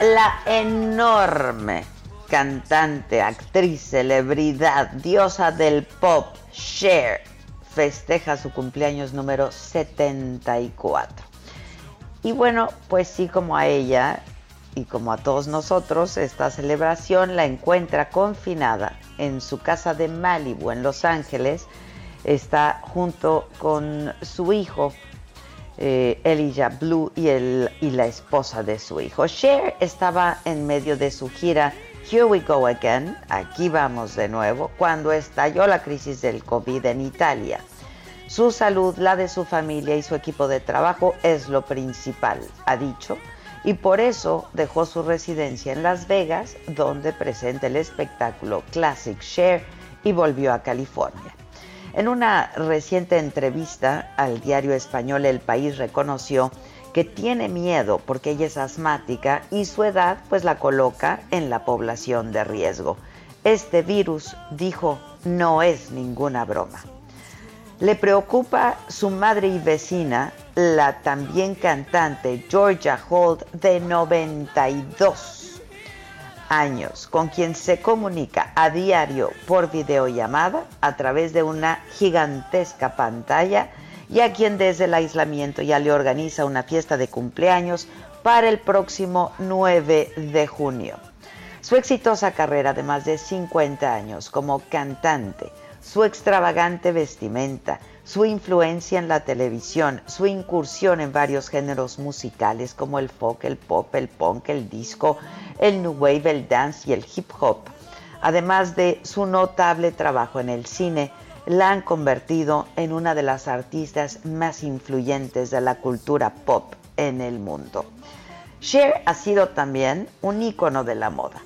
La enorme cantante, actriz, celebridad, diosa del pop, Cher, festeja su cumpleaños número 74. Y bueno, pues sí, como a ella y como a todos nosotros, esta celebración la encuentra confinada en su casa de Malibu, en Los Ángeles. Está junto con su hijo, eh, Elijah Blue y, el, y la esposa de su hijo. Cher estaba en medio de su gira Here We Go Again, aquí vamos de nuevo, cuando estalló la crisis del COVID en Italia. Su salud, la de su familia y su equipo de trabajo es lo principal, ha dicho, y por eso dejó su residencia en Las Vegas, donde presenta el espectáculo Classic Cher, y volvió a California. En una reciente entrevista al diario español El País reconoció que tiene miedo porque ella es asmática y su edad pues la coloca en la población de riesgo. Este virus, dijo, no es ninguna broma. Le preocupa su madre y vecina, la también cantante Georgia Holt, de 92 años, con quien se comunica a diario por videollamada a través de una gigantesca pantalla y a quien desde el aislamiento ya le organiza una fiesta de cumpleaños para el próximo 9 de junio. Su exitosa carrera de más de 50 años como cantante, su extravagante vestimenta, su influencia en la televisión, su incursión en varios géneros musicales como el folk, el pop, el punk, el disco, el new wave, el dance y el hip hop, además de su notable trabajo en el cine, la han convertido en una de las artistas más influyentes de la cultura pop en el mundo. Cher ha sido también un ícono de la moda.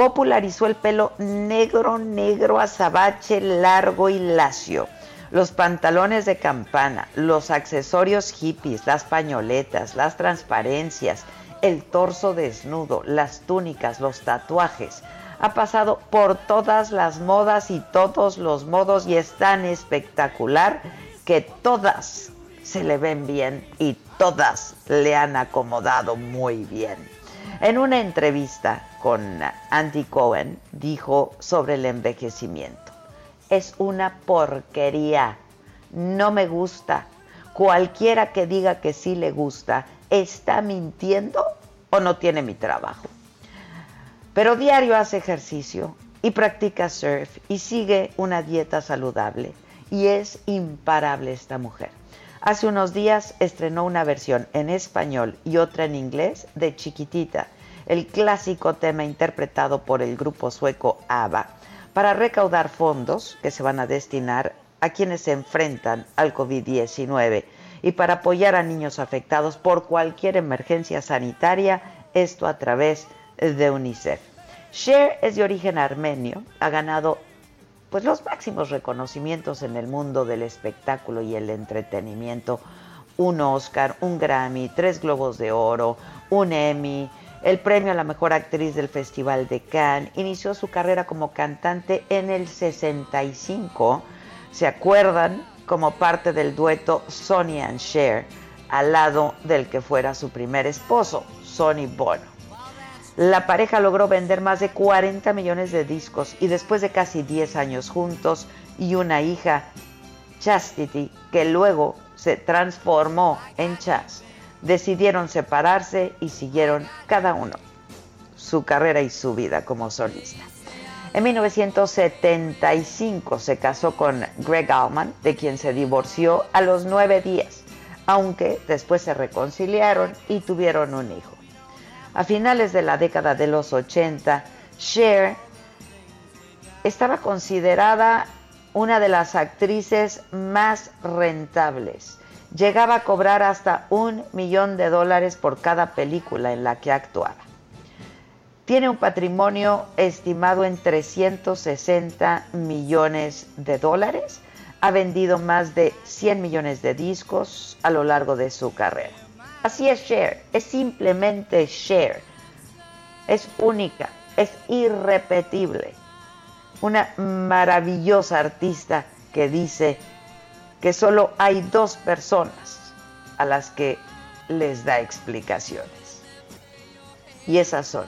Popularizó el pelo negro, negro, azabache, largo y lacio, los pantalones de campana, los accesorios hippies, las pañoletas, las transparencias, el torso desnudo, las túnicas, los tatuajes. Ha pasado por todas las modas y todos los modos y es tan espectacular que todas se le ven bien y todas le han acomodado muy bien. En una entrevista con Andy Cohen dijo sobre el envejecimiento, es una porquería, no me gusta. Cualquiera que diga que sí le gusta, está mintiendo o no tiene mi trabajo. Pero diario hace ejercicio y practica surf y sigue una dieta saludable y es imparable esta mujer. Hace unos días estrenó una versión en español y otra en inglés de Chiquitita, el clásico tema interpretado por el grupo sueco ABBA, para recaudar fondos que se van a destinar a quienes se enfrentan al COVID-19 y para apoyar a niños afectados por cualquier emergencia sanitaria, esto a través de UNICEF. Cher es de origen armenio, ha ganado pues los máximos reconocimientos en el mundo del espectáculo y el entretenimiento. Un Oscar, un Grammy, tres Globos de Oro, un Emmy, el premio a la mejor actriz del Festival de Cannes. Inició su carrera como cantante en el 65. ¿Se acuerdan? Como parte del dueto Sonny and Cher, al lado del que fuera su primer esposo, Sonny Bono. La pareja logró vender más de 40 millones de discos y después de casi 10 años juntos y una hija, Chastity, que luego se transformó en Chas, decidieron separarse y siguieron cada uno su carrera y su vida como solista. En 1975 se casó con Greg Allman, de quien se divorció a los nueve días, aunque después se reconciliaron y tuvieron un hijo. A finales de la década de los 80, Cher estaba considerada una de las actrices más rentables. Llegaba a cobrar hasta un millón de dólares por cada película en la que actuaba. Tiene un patrimonio estimado en 360 millones de dólares. Ha vendido más de 100 millones de discos a lo largo de su carrera. Así es Cher, es simplemente Cher. Es única, es irrepetible. Una maravillosa artista que dice que solo hay dos personas a las que les da explicaciones. Y esas son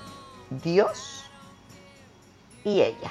Dios y ella.